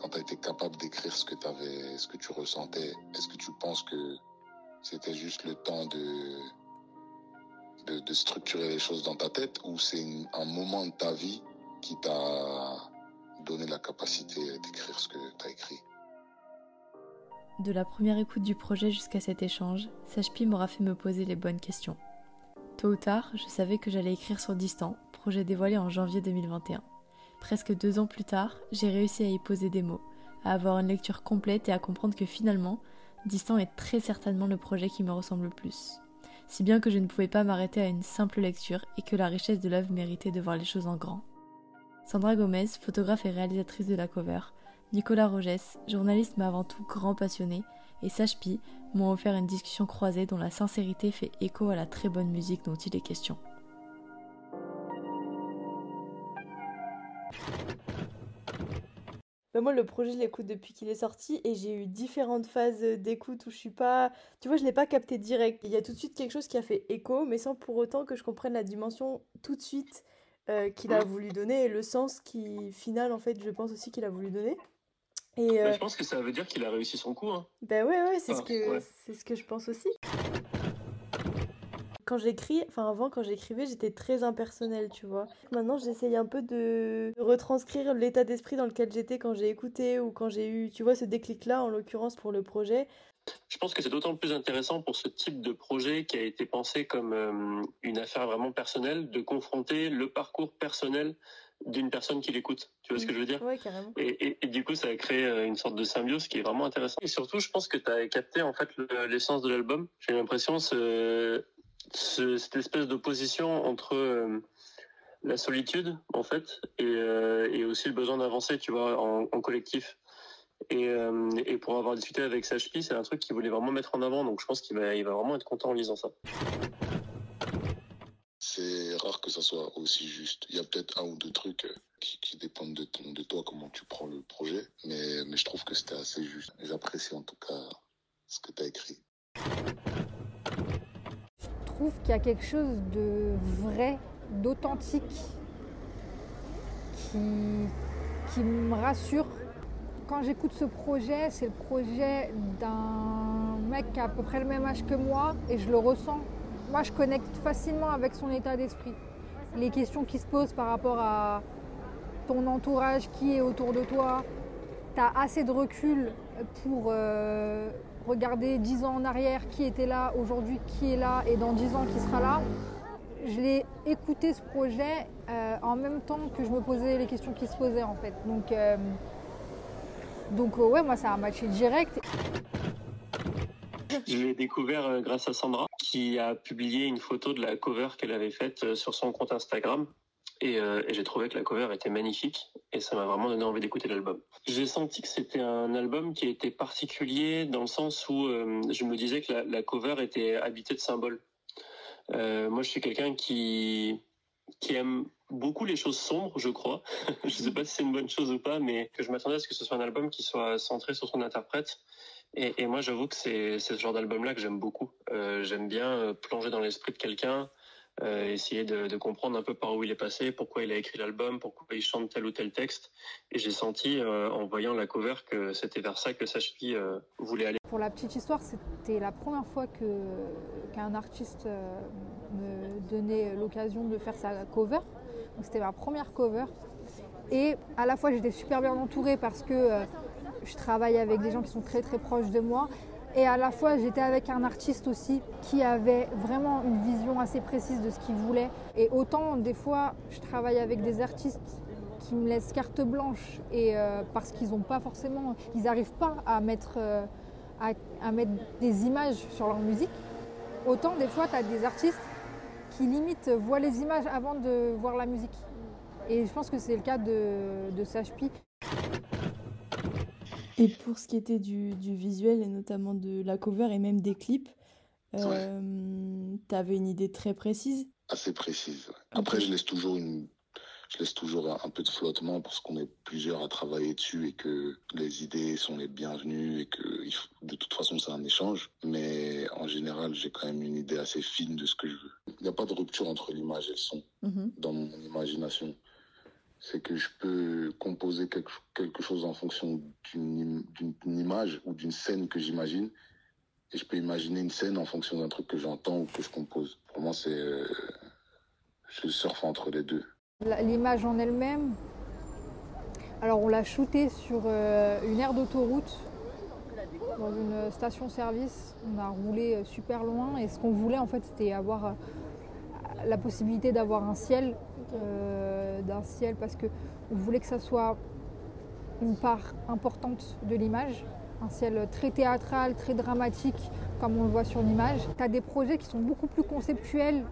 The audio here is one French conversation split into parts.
quand tu as été capable d'écrire ce que tu ce que tu ressentais, est-ce que tu penses que c'était juste le temps de, structurer les choses dans ta tête ou c'est un moment de ta vie qui t'a donné la capacité d'écrire ce que tu as écrit? De la première écoute du projet jusqu'à cet échange, Sajpi m'aura fait me poser les bonnes questions. Tôt ou tard, je savais que j'allais écrire sur Distant, projet dévoilé en janvier 2021. Presque deux ans plus tard, j'ai réussi à y poser des mots, à avoir une lecture complète et à comprendre que finalement, Distant est très certainement le projet qui me ressemble le plus. Si bien que je ne pouvais pas m'arrêter à une simple lecture et que la richesse de l'œuvre méritait de voir les choses en grand. Sandra Gomez, photographe et réalisatrice de la cover, Nicolas Rogès, journaliste mais avant tout grand passionné, et Sage m'ont offert une discussion croisée dont la sincérité fait écho à la très bonne musique dont il est question. Bah, moi, le projet, je l'écoute depuis qu'il est sorti et j'ai eu différentes phases d'écoute où je suis pas. Tu vois, je l'ai pas capté direct. Il y a tout de suite quelque chose qui a fait écho, mais sans pour autant que je comprenne la dimension tout de suite euh, qu'il a voulu donner et le sens qui, final, en fait, je pense aussi qu'il a voulu donner. Et bah, euh, je pense que ça veut dire qu'il a réussi son coup. Hein. Ben ouais, ouais, c'est ce, que, c'est ce que je pense aussi quand j'écris, enfin avant quand j'écrivais, j'étais très impersonnelle, tu vois. Maintenant, j'essaye un peu de retranscrire l'état d'esprit dans lequel j'étais quand j'ai écouté ou quand j'ai eu, tu vois, ce déclic-là, en l'occurrence pour le projet. Je pense que c'est d'autant plus intéressant pour ce type de projet qui a été pensé comme euh, une affaire vraiment personnelle, de confronter le parcours personnel d'une personne qui l'écoute. Tu vois ce que je veux dire? Oui, carrément. Et, et, du coup, ça a créé euh, une sorte de symbiose qui est vraiment intéressante. Et surtout, je pense que tu as capté en fait l'essence de l'album. J'ai l'impression ce, cette espèce d'opposition entre euh, la solitude en fait et, euh, et aussi le besoin d'avancer tu vois en, collectif. Et, euh, et, pour avoir discuté avec Sachpi c'est un truc qu'il voulait vraiment mettre en avant donc je pense qu'il va, il va vraiment être content en lisant ça. C'est rare que ça soit aussi juste. Il y a peut-être un ou deux trucs qui, qui dépendent de, de toi comment tu prends le projet mais, mais je trouve que c'était assez juste. J'apprécie en tout cas ce que tu as écrit qu'il y a quelque chose de vrai, d'authentique, qui, qui me rassure. Quand j'écoute ce projet, c'est le projet d'un mec qui a à peu près le même âge que moi et je le ressens. Moi, je connecte facilement avec son état d'esprit. Les questions qui se posent par rapport à ton entourage, qui est autour de toi, tu as assez de recul pour euh, regarder dix ans en arrière qui était là, aujourd'hui qui est là et dans dix ans qui sera là. Je l'ai écouté ce projet euh, en même temps que je me posais les questions qui se posaient en fait. Donc, euh, donc euh, ouais, moi ça a matché direct. Je l'ai découvert grâce à Sandra qui a publié une photo de la cover qu'elle avait faite sur son compte Instagram euh, et, j'ai trouvé que la cover était magnifique et ça m'a vraiment donné envie d'écouter l'album. J'ai senti que c'était un album qui était particulier dans le sens où euh, je me disais que la, cover était habitée de symboles. Euh, moi, je suis quelqu'un qui qui aime beaucoup les choses sombres, je crois. je ne sais pas si c'est une bonne chose ou pas, mais que je m'attendais à ce que ce soit un album qui soit centré sur son interprète. Et moi, j'avoue que c'est ce genre d'album-là que j'aime beaucoup. j'aime bien plonger dans l'esprit de quelqu'un, euh, essayer de, comprendre un peu par où il est passé, pourquoi il a écrit l'album, pourquoi il chante tel ou tel texte. Et j'ai senti euh, en voyant la cover que c'était vers ça que Sachpi euh, voulait aller. Pour la petite histoire, c'était la première fois que qu'un artiste me donnait l'occasion de faire sa cover. Donc c'était ma première cover. Et à la fois j'étais super bien entourée parce que je travaille avec des gens qui sont très très proches de moi et à la fois, j'étais avec un artiste aussi qui avait vraiment une vision assez précise de ce qu'il voulait. Et autant, des fois, je travaille avec des artistes qui me laissent carte blanche et euh, parce qu'ils n'ont pas forcément, ils n'arrivent pas à mettre, euh, à, mettre des images sur leur musique. Autant des fois, tu as des artistes qui limite voient les images avant de voir la musique. Et je pense que c'est le cas de, de. Et pour ce qui était du, du, visuel et notamment de la cover et même des clips, euh, tu avais une idée très précise? Assez précise. Après, je laisse toujours une, je laisse toujours un, peu de flottement parce qu'on est plusieurs à travailler dessus et que les idées sont les bienvenues et que de toute façon c'est un échange. Mais en général, j'ai quand même une idée assez fine de ce que je veux. Il n'y a pas de rupture entre l'image et le son mhm. dans mon imagination. C'est que je peux composer quelque, quelque chose en fonction d'une image ou d'une scène que j'imagine. Et je peux imaginer une scène en fonction d'un truc que j'entends ou que je compose. Pour moi, c'est. Euh, je surfe entre les deux. L'image en elle-même, alors on l'a shooté sur euh, une aire d'autoroute, dans une station-service. On a roulé euh, super loin et ce qu'on voulait en fait c'était avoir la possibilité d'avoir un ciel euh, d'un ciel parce que on voulait que ça soit une part importante de l'image, un ciel très théâtral, très dramatique, comme on le voit sur l'image. Tu as des projets qui sont beaucoup plus conceptuels,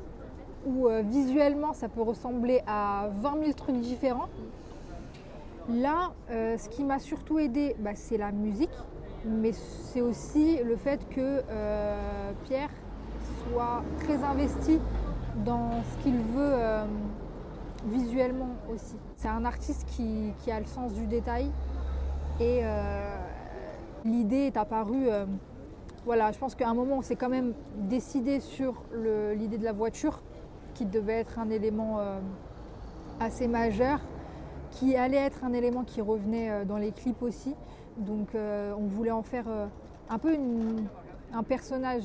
où euh, visuellement ça peut ressembler à 20 000 trucs différents. Là, euh, ce qui m'a surtout aidé, bah, c'est la musique, mais c'est aussi le fait que Pierre soit très investi dans ce qu'il veut visuellement aussi. C'est un artiste qui, a le sens du détail et euh, l'idée est apparue. Euh, voilà, je pense qu'à un moment on s'est quand même décidé sur l'idée de la voiture qui devait être un élément euh, assez majeur, qui allait être un élément qui revenait dans les clips aussi. Donc on voulait en faire un peu un personnage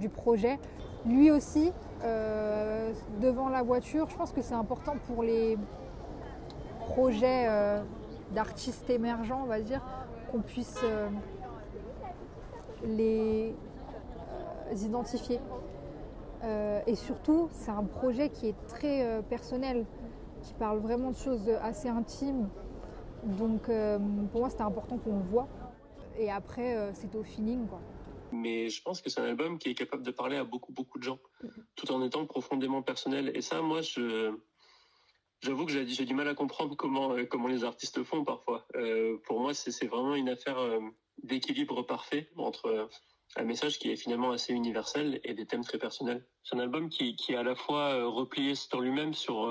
du projet. Lui aussi, euh, devant la voiture, je pense que c'est important pour les projets euh, d'artistes émergents, on va dire, qu'on puisse euh, les identifier. et surtout, c'est un projet qui est très personnel, qui parle vraiment de choses assez intimes. Donc pour moi, c'était important qu'on le voit. Et après, c'est au feeling. Quoi mais je pense que c'est un album qui est capable de parler à beaucoup beaucoup de gens, tout en étant profondément personnel. Et ça, moi, je j'avoue que j'ai du mal à comprendre comment euh, comment les artistes font parfois. Euh, pour moi, c'est vraiment une affaire euh, d'équilibre parfait entre un message qui est finalement assez universel et des thèmes très personnels. C'est un album qui, qui est à la fois replié sur lui-même, sur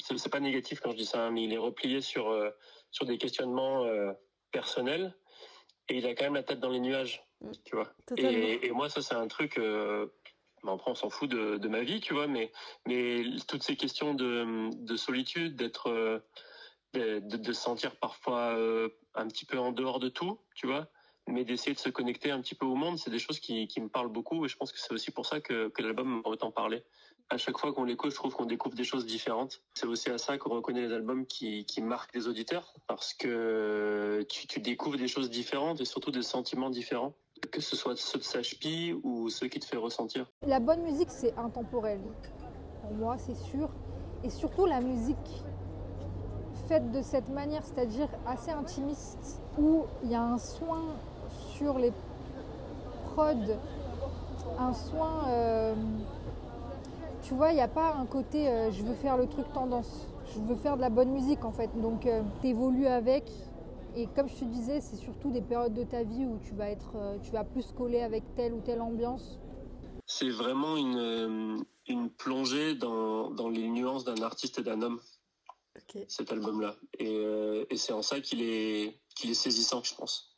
c'est pas négatif quand je dis ça, hein, mais il est replié sur sur des questionnements personnels et il a quand même la tête dans les nuages, mm. tu vois. Et, moi, ça, c'est un truc. Euh, on s'en fout de, ma vie, tu vois, mais, mais toutes ces questions de, solitude, d'être. Euh, de, se sentir parfois euh, un petit peu en dehors de tout, tu vois, mais d'essayer de se connecter un petit peu au monde, c'est des choses qui, me parlent beaucoup et je pense que c'est aussi pour ça que, que l'album m'a autant parlé à chaque fois qu'on l'écoute, je trouve qu'on découvre des choses différentes. C'est aussi à ça qu'on reconnaît les albums qui, marquent les auditeurs, parce que tu, découvres des choses différentes et surtout des sentiments différents, que ce soit ceux de Sachpi ou ceux qui te fait ressentir. La bonne musique, c'est intemporel. Pour moi, c'est sûr. Et surtout la musique faite de cette manière, c'est-à-dire assez intimiste, où il y a un soin sur les prods, un soin... Euh, tu vois, il n'y a pas un côté euh, je veux faire le truc tendance. Je veux faire de la bonne musique en fait. Donc euh, tu évolues avec. Et comme je te disais, c'est surtout des périodes de ta vie où tu vas être, euh, tu vas plus coller avec telle ou telle ambiance. C'est vraiment une, une plongée dans, dans, les nuances d'un artiste et d'un homme. Cet album-là. Et, et c'est en ça qu'il est, qu'il est saisissant, je pense.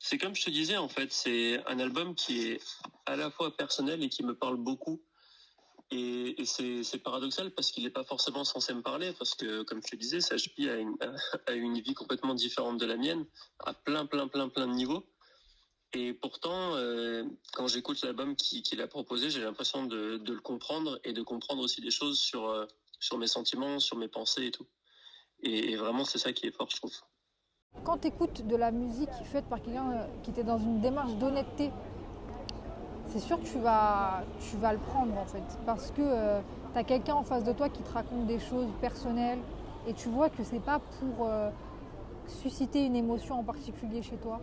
C'est comme je te disais, en fait, c'est un album qui est à la fois personnel et qui me parle beaucoup et, c'est paradoxal parce qu'il n'est pas forcément censé me parler, parce que, comme je te disais, Sajpi a une, a une vie complètement différente de la mienne, à plein, plein, plein, plein de niveaux. Et pourtant, euh, quand j'écoute l'album qu'il a proposé, j'ai l'impression de, le comprendre et de comprendre aussi des choses euh, sur mes sentiments, sur mes pensées et tout. Et, vraiment, c'est ça qui est fort, je trouve. Quand tu écoutes de la musique faite par quelqu'un euh, qui était dans une démarche d'honnêteté, c'est sûr que tu vas, tu vas le prendre en fait. Parce que euh, tu as quelqu'un en face de toi qui te raconte des choses personnelles et tu vois que c'est pas pour euh, susciter une émotion en particulier chez toi.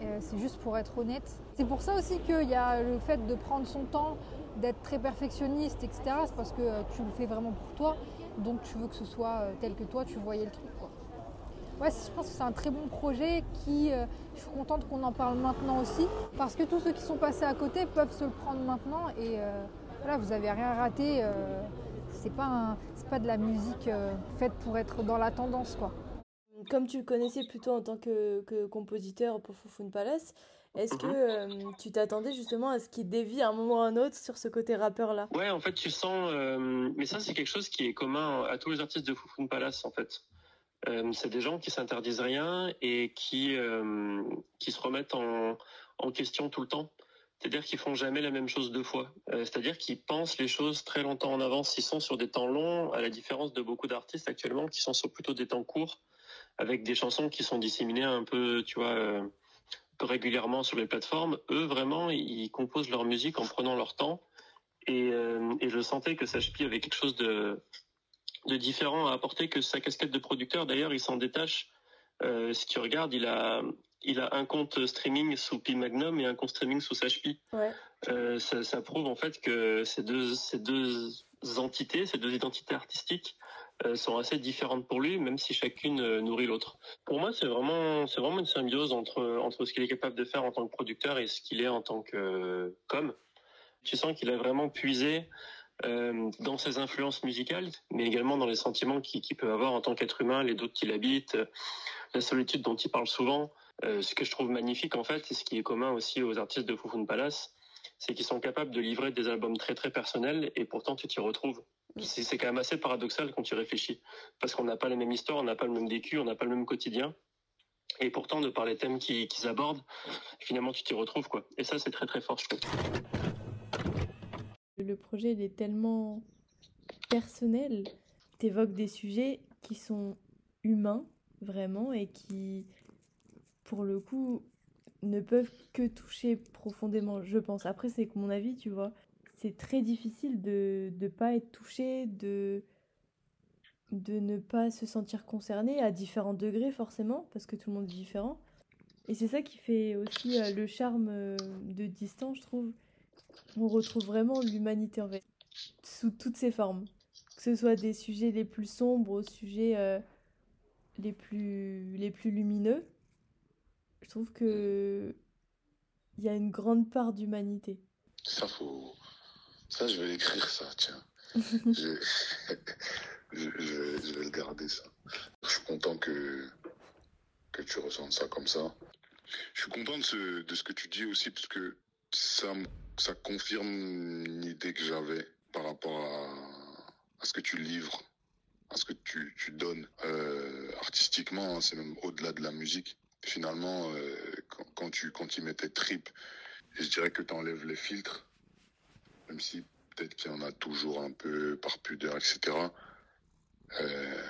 Euh, c'est juste pour être honnête. C'est pour ça aussi qu'il y a le fait de prendre son temps, d'être très perfectionniste, etc. C'est parce que tu le fais vraiment pour toi. Donc tu veux que ce soit tel que toi, tu voyais le truc. Ouais, je pense que c'est un très bon projet qui, euh, je suis contente qu'on en parle maintenant aussi, parce que tous ceux qui sont passés à côté peuvent se le prendre maintenant et euh, voilà, vous n'avez rien raté. Euh, c'est pas, pas de la musique faite pour être dans la tendance, quoi. Comme tu le connaissais plutôt en tant que, que compositeur pour Foufoune Palace, Est-ce que euh, tu t'attendais justement à ce qu'il dévie à un moment ou à un autre sur ce côté rappeur-là? Ouais, en fait, tu sens. euh, mais ça, c'est quelque chose qui est commun à tous les artistes de Foufoune Palace, en fait. Euh, c'est des gens qui s'interdisent rien et qui euh, qui se remettent en question tout le temps. C'est-à-dire qu'ils font jamais la même chose deux fois. Euh, c'est-à-dire qu'ils pensent les choses très longtemps en avance. Ils sont sur des temps longs, à la différence de beaucoup d'artistes actuellement qui sont sur plutôt des temps courts, avec des chansons qui sont disséminées un peu, tu vois, régulièrement sur les plateformes. Eux, vraiment, ils composent leur musique en prenant leur temps. Et, je sentais que Sachpi avait quelque chose de, de différent à apporter que sa casquette de producteur. D'ailleurs, il s'en détache. Euh, si tu regardes, il a, il a un compte streaming sous Pi Magnum et un compte streaming sous Sachpi. Ouais. Euh, ça, ça prouve en fait que ces deux, ces deux entités, ces deux identités artistiques euh, sont assez différentes pour lui, même si chacune nourrit l'autre. Pour moi, c'est vraiment, c'est vraiment une symbiose entre, entre ce qu'il est capable de faire en tant que producteur et ce qu'il est en tant que com. Tu sens qu'il a vraiment puisé euh, dans ses influences musicales, mais également dans les sentiments qu'il peut avoir en tant qu'être humain, les doutes qu'il habite, euh, la solitude dont il parle souvent. Euh, ce que je trouve magnifique en fait, et ce qui est commun aussi aux artistes de Foufoune Palace, c'est qu'ils sont capables de livrer des albums très très personnels et pourtant tu t'y retrouves. C'est quand même assez paradoxal quand tu réfléchis, parce qu'on n'a pas les mêmes histoires, on n'a pas le même vécu, on n'a pas le même quotidien. Et pourtant, de par les thèmes qu'ils qu'ils abordent, finalement, tu t'y retrouves, quoi. Et ça, c'est très très fort, je trouve. Le projet, il est tellement personnel. T'évoques des sujets qui sont humains, vraiment, et qui, pour le coup, ne peuvent que toucher profondément, je pense. Après, c'est mon avis, tu vois. C'est très difficile de ne pas être touché, de, de ne pas se sentir concerné à différents degrés, forcément, parce que tout le monde est différent. Et c'est ça qui fait aussi euh, le charme euh, de Distant, je trouve. On retrouve vraiment l'humanité en fait, sous toutes ses formes. Que ce soit des sujets les plus sombres aux sujets euh, les plus, les plus lumineux. Je trouve que il y a une grande part d'humanité. Ça, faut. Ça, je vais écrire ça, tiens. je... je, je- je vais le garder, ça. Je suis content que, que tu ressentes ça comme ça. Je suis content de ce, de ce que tu dis aussi, parce que ça, ça confirme une idée que j'avais par rapport à, à ce que tu livres, à ce que tu, tu donnes euh, artistiquement. hein, c'est même au-delà de la musique. Finalement, euh, quand, quand tu, quand mets tes tripes, je dirais que tu enlèves les filtres, même si peut-être qu'il y en a toujours un peu par pudeur, etc. Euh,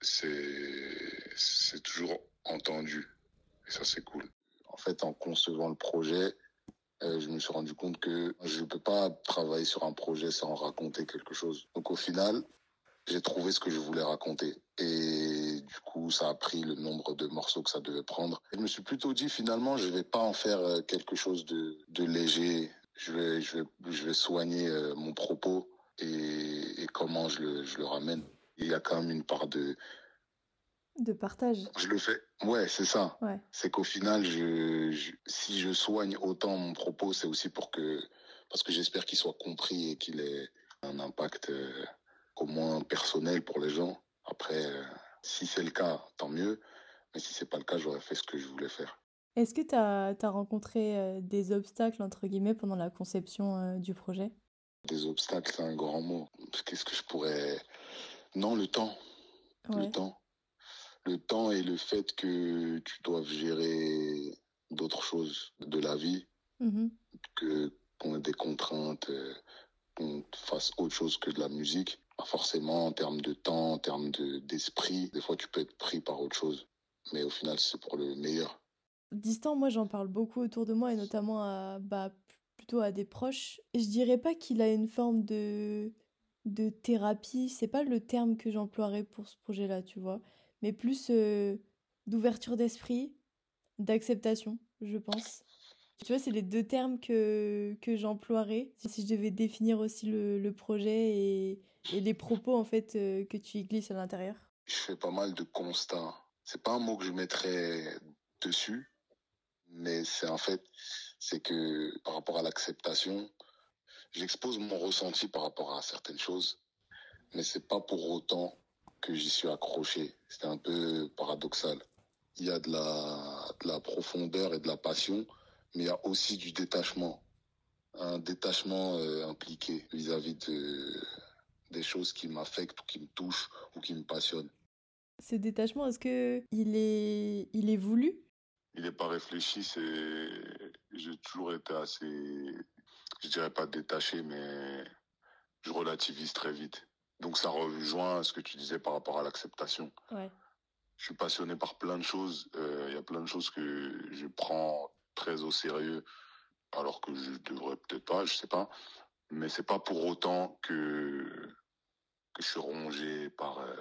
c'est toujours entendu et ça c'est cool. En fait, en concevant le projet, euh, je me suis rendu compte que je ne peux pas travailler sur un projet sans raconter quelque chose. Donc au final, j'ai trouvé ce que je voulais raconter et du coup, ça a pris le nombre de morceaux que ça devait prendre. Et je me suis plutôt dit finalement, je vais pas en faire euh, quelque chose de, léger. Je vais, je vais, je vais soigner euh, mon propos et, comment je le ramène. Il y a quand même une part de, De partage. je le fais. Ouais, c'est ça. Ouais. C'est qu'au final, je, je- si je soigne autant mon propos, c'est aussi pour que, parce que j'espère qu'il soit compris et qu'il ait un impact euh, au moins personnel pour les gens. Après, euh, si c'est le cas, tant mieux. Mais si c'est pas le cas, j'aurais fait ce que je voulais faire. Est-ce que tu as, rencontré euh, des obstacles, entre guillemets, pendant la conception du projet? Des obstacles, c'est un grand mot. Qu'est-ce que je pourrais... Non, le temps. Ouais. Le temps. Le temps et le fait que tu doives gérer d'autres choses de la vie, Mhm. que qu'on ait des contraintes, euh, qu'on fasse autre chose que de la musique. Forcément en termes de temps, en termes de d'esprit. Des fois, tu peux être pris par autre chose. Mais au final, c'est pour le meilleur. Distant, moi j'en parle beaucoup autour de moi et notamment à bah, plutôt à des proches. Je dirais pas qu'il a une forme de de thérapie, c'est pas le terme que j'emploierais pour ce projet-là, tu vois, mais plus euh, d'ouverture d'esprit, d'acceptation, je pense. Tu vois, c'est les deux termes que, que j'emploierais si je devais définir aussi le, le projet et, et les propos en fait euh, que tu glisses à l'intérieur. Je fais pas mal de constats. C'est pas un mot que je mettrais dessus, mais c'est en fait, c'est que par rapport à l'acceptation, j'expose mon ressenti par rapport à certaines choses, mais c'est pas pour autant que j'y suis accroché. C'est un peu paradoxal. Il y a de la, de la profondeur et de la passion, mais il y a aussi du détachement. Un détachement euh, impliqué vis-à-vis de, des choses qui m'affectent ou qui me touchent ou qui me passionnent. Ce détachement, est-ce que il est, il est voulu? Il n'est pas réfléchi, c'est... J'ai toujours été assez, je dirais pas détaché, mais je relativise très vite. Donc ça rejoint ce que tu disais par rapport à l'acceptation. Ouais. Je suis passionné par plein de choses. Euh, Il y a plein de choses que je prends très au sérieux, alors que je devrais peut-être pas, je sais pas. Mais c'est pas pour autant que que je suis rongé par euh,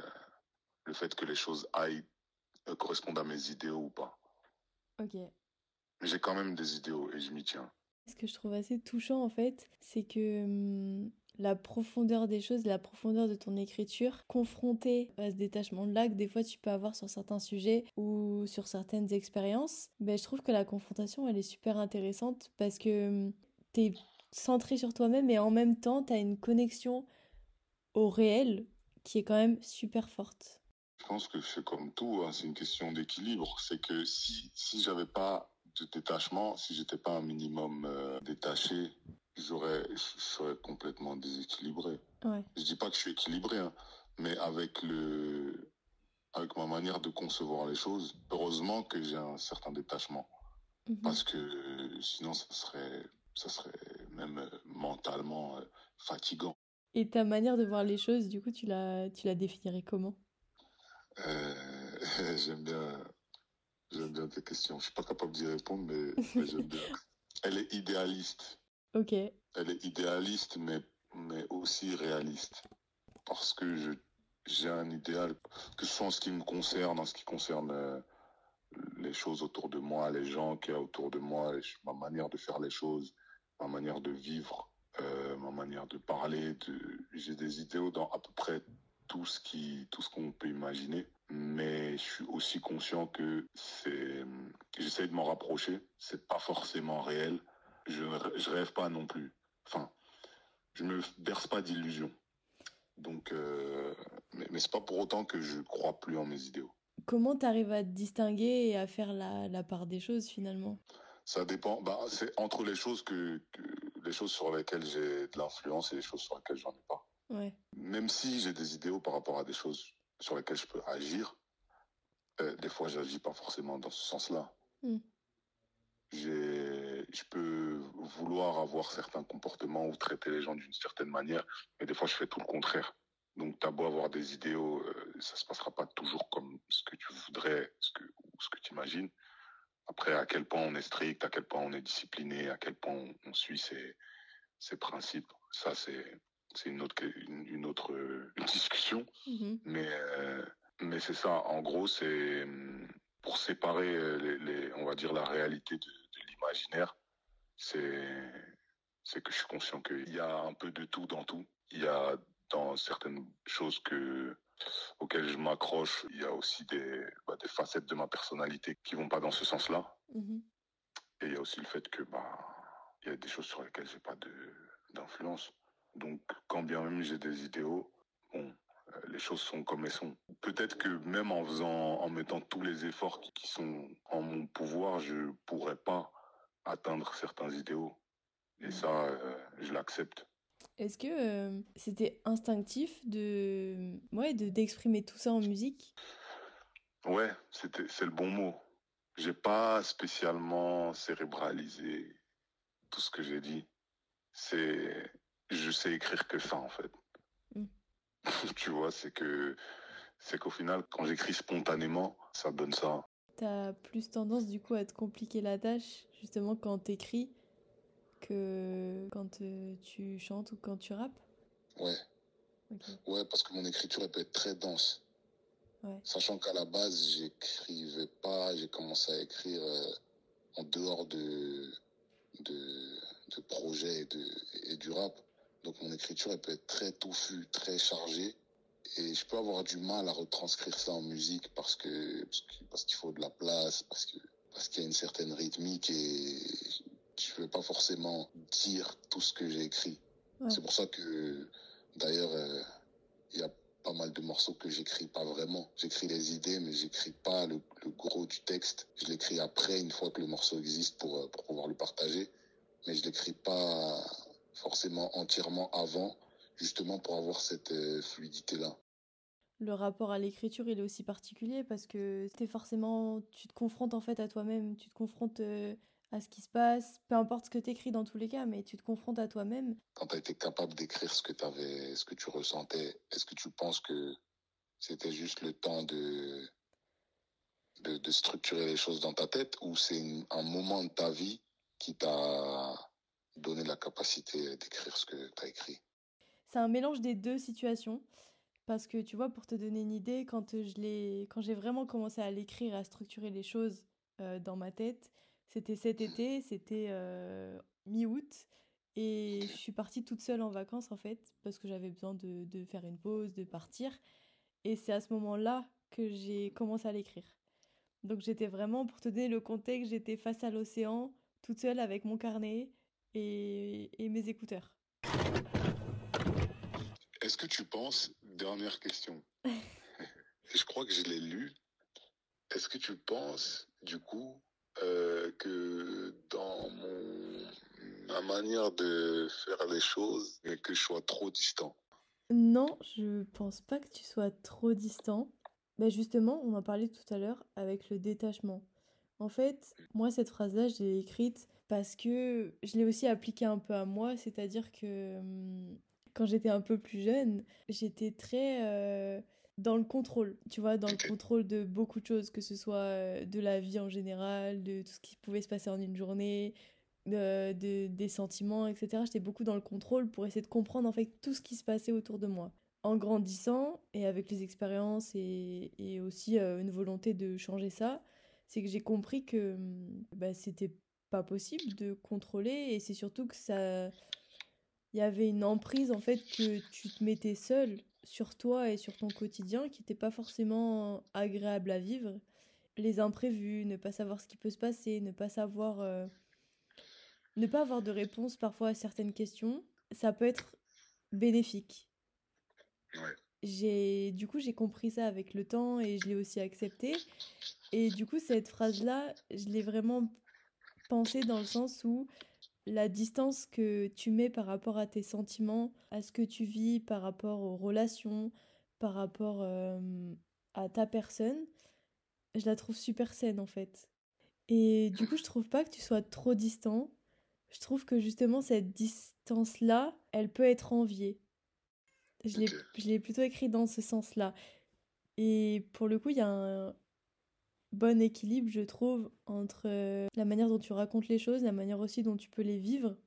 le fait que les choses aillent euh, correspondent à mes idéaux ou pas. Ok. Mais j'ai quand même des idéaux et je m'y tiens. Ce que je trouve assez touchant en fait, c'est que hum, la profondeur des choses, la profondeur de ton écriture, confrontée à ce détachement-là que des fois tu peux avoir sur certains sujets ou sur certaines expériences, ben, je trouve que la confrontation elle est super intéressante parce que hum, t'es centré sur toi-même et en même temps t'as une connexion au réel qui est quand même super forte. Je pense que c'est comme tout, hein, c'est une question d'équilibre. C'est que si si j'avais pas de détachement, si j'étais pas un minimum euh, détaché, j'aurais, je serais complètement déséquilibré. Ouais. Je dis pas que je suis équilibré, hein, mais avec le, avec ma manière de concevoir les choses, heureusement que j'ai un certain détachement, Mhm. parce que sinon ça serait, ça serait même euh, mentalement euh, fatigant. Et ta manière de voir les choses, du coup, tu la, tu la définirais comment? Euh, j'aime bien, j'aime bien tes questions. Je suis pas capable d'y répondre, mais, mais j'aime bien. Elle est idéaliste. Elle est idéaliste, mais, mais aussi réaliste. Parce que je, j'ai un idéal, que ce soit en ce qui me concerne, en ce qui concerne euh, les choses autour de moi, les gens qu'il y a autour de moi, ma manière de faire les choses, ma manière de vivre, euh, ma manière de parler. De, j'ai des idéaux dans à peu près tout ce qui, tout ce qu'on peut imaginer. Mais je suis aussi conscient que c'est, j'essaie de m'en rapprocher. C'est pas forcément réel je, ne- je rêve pas non plus. Enfin, je me berce pas d'illusions. Donc, euh, mais, mais c'est pas pour autant que je crois plus en mes idéaux. Comment t'arrives à te distinguer et à faire la, la part des choses finalement? Ça dépend. Bah, c'est entre les choses que, que les choses sur lesquelles j'ai de l'influence et les choses sur lesquelles j'en ai pas. Ouais. Même si j'ai des idéaux par rapport à des choses sur lesquelles je peux agir, euh, des fois j'agis pas forcément dans ce sens-là. Mm. J'ai, je peux vouloir avoir certains comportements ou traiter les gens d'une certaine manière, mais des fois je fais tout le contraire. Donc t'as beau avoir des idéaux, euh, ça se passera pas toujours comme ce que tu voudrais, ce que ou ce que tu imagines. Après, à quel point on est strict, à quel point on est discipliné, à quel point on, on suit ses, ses principes, ça c'est c'est une autre une, une autre euh, discussion. Mhm. Mais, euh, mais c'est ça, en gros, c'est hum, pour séparer euh, les, les- on va dire, la réalité de, de l'imaginaire, c'est, c'est que je suis conscient qu'il y a un peu de tout dans tout. Il y a dans certaines choses que, auxquelles je m'accroche, il y a aussi des, bah, des facettes de ma personnalité qui vont pas dans ce sens-là. Mhm. Et il y a aussi le fait que, bah, il y a des choses sur lesquelles j'ai pas de, d'influence. Donc, quand bien même j'ai des idéaux, bon, euh, les choses sont comme elles sont. Peut-être que même en faisant, en mettant tous les efforts qui, qui sont en mon pouvoir, je pourrais pas atteindre certains idéaux. Et ça, euh, je l'accepte. Est-ce que euh, c'était instinctif de ouais de d'exprimer tout ça en musique? Ouais, c'était, c'est le bon mot. J'ai pas spécialement cérébralisé tout ce que j'ai dit. C'est, je sais écrire que ça, en fait. Mm. tu vois, c'est que, c'est qu'au final, quand j'écris spontanément, ça donne ça. T'as plus tendance du coup à te compliquer la tâche justement quand t'écris que quand euh, tu chantes ou quand tu rappes? Ouais, Ok. ouais, parce que mon écriture, elle peut être très dense. Ouais. Sachant qu'à la base, j'écrivais pas, j'ai commencé à écrire euh, en dehors de, de, de projets et, de, et du rap. Donc mon écriture, elle peut être très touffue, très chargée. Et je peux avoir du mal à retranscrire ça en musique parce que parce qu'il faut de la place, parce que parce qu'il y a une certaine rythmique et je ne veux pas forcément dire tout ce que j'ai écrit. Ouais. C'est pour ça que d'ailleurs euh, il y a pas mal de morceaux que j'écris pas vraiment. J'écris les idées, mais j'écris pas le, le gros du texte, je l'écris après, une fois que le morceau existe pour, euh, pour pouvoir le partager. Mais je l'écris pas forcément entièrement avant, justement pour avoir cette euh, fluidité-là. Le rapport à l'écriture, il est aussi particulier parce que t'es forcément, tu te confrontes en fait à toi-même, tu te confrontes euh, à ce qui se passe, peu importe ce que t'écris dans tous les cas, mais tu te confrontes à toi-même. Quand tu as été capable d'écrire ce que t'avais, ce que tu ressentais, est-ce que tu penses que c'était juste le temps de, de, de structurer les choses dans ta tête ou c'est un moment de ta vie qui t'a donné la capacité d'écrire ce que tu as écrit? C'est un mélange des deux situations. Parce que tu vois, pour te donner une idée, quand je l'ai, j'ai vraiment commencé à l'écrire, à structurer les choses euh, dans ma tête, c'était cet été, c'était euh, mi-août, et je suis partie toute seule en vacances en fait, parce que j'avais besoin de, de faire une pause, de partir. Et c'est à ce moment-là que j'ai commencé à l'écrire. Donc j'étais vraiment, pour te donner le contexte, j'étais face à l'océan, toute seule avec mon carnet et, et mes écouteurs. Tu penses, dernière question, je crois que je l'ai lu, est-ce que tu penses, du coup, euh, que dans mon, ma manière de faire les choses, que je sois trop distant? Non, je pense pas que tu sois trop distant. Bah justement, on en parlait tout à l'heure avec le détachement. En fait, moi, cette phrase-là, je l'ai écrite parce que je l'ai aussi appliquée un peu à moi, c'est-à-dire que hum, quand j'étais un peu plus jeune, j'étais très euh, dans le contrôle, tu vois, dans le contrôle de beaucoup de choses, que ce soit euh, de la vie en général, de tout ce qui pouvait se passer en une journée, de, de- des sentiments, etc. J'étais beaucoup dans le contrôle pour essayer de comprendre en fait tout ce qui se passait autour de moi. En grandissant et avec les expériences et, et aussi euh, une volonté de changer ça, c'est que j'ai compris que hum, bah, c'était pas possible de contrôler et c'est surtout que ça il y avait une emprise en fait que tu te mettais seul sur toi et sur ton quotidien qui n'était pas forcément agréable à vivre. Les imprévus, ne pas savoir ce qui peut se passer, ne pas savoir, euh, ne pas avoir de réponse parfois à certaines questions, ça peut être bénéfique. Ouais. J'ai, du coup, j'ai compris ça avec le temps et je l'ai aussi accepté. Et du coup, cette phrase-là, je l'ai vraiment pensée dans le sens où la distance que tu mets par rapport à tes sentiments, à ce que tu vis, par rapport aux relations, par rapport euh, à ta personne, je la trouve super saine en fait. Et du coup, je trouve pas que tu sois trop distant. Je trouve que justement, cette distance-là, elle peut être enviée. Je l'ai, Ok. je l'ai plutôt écrit dans ce sens-là. Et pour le coup, il y a un bon équilibre, je trouve, entre euh, la manière dont tu racontes les choses, la manière aussi dont tu peux les vivre.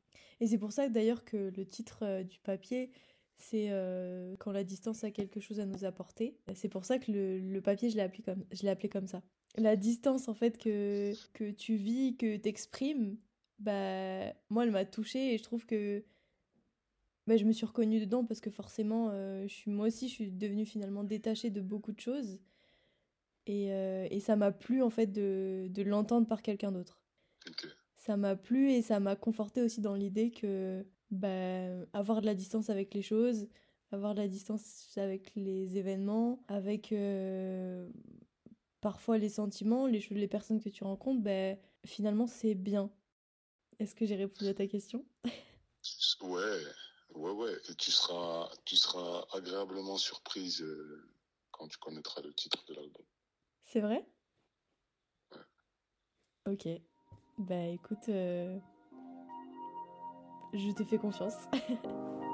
Et c'est pour ça d'ailleurs que le titre euh, du papier, c'est euh, Quand la distance a quelque chose à nous apporter. C'est pour ça que le, papier, je l'ai appelé comme, je l'ai appelé comme ça. La distance, en fait, que, que tu vis, que tu exprimes, bah, moi, elle m'a touchée et je trouve que bah, je me suis reconnue dedans parce que forcément, je suis, moi aussi, je suis devenue finalement détachée de beaucoup de choses. Et, euh, et ça m'a plu, en fait, de, de l'entendre par quelqu'un d'autre. Ça m'a plu et ça m'a conforté aussi dans l'idée que bah, avoir de la distance avec les choses, avoir de la distance avec les événements, avec euh, parfois les sentiments, les, choses- les personnes que tu rencontres, bah, finalement c'est bien. Est-ce que j'ai répondu à ta question? Ouais, ouais, ouais. Et tu seras, tu seras agréablement surprise euh, quand tu connaîtras le titre de l'album. C'est vrai? Ok. Bah écoute, euh, je te fais confiance.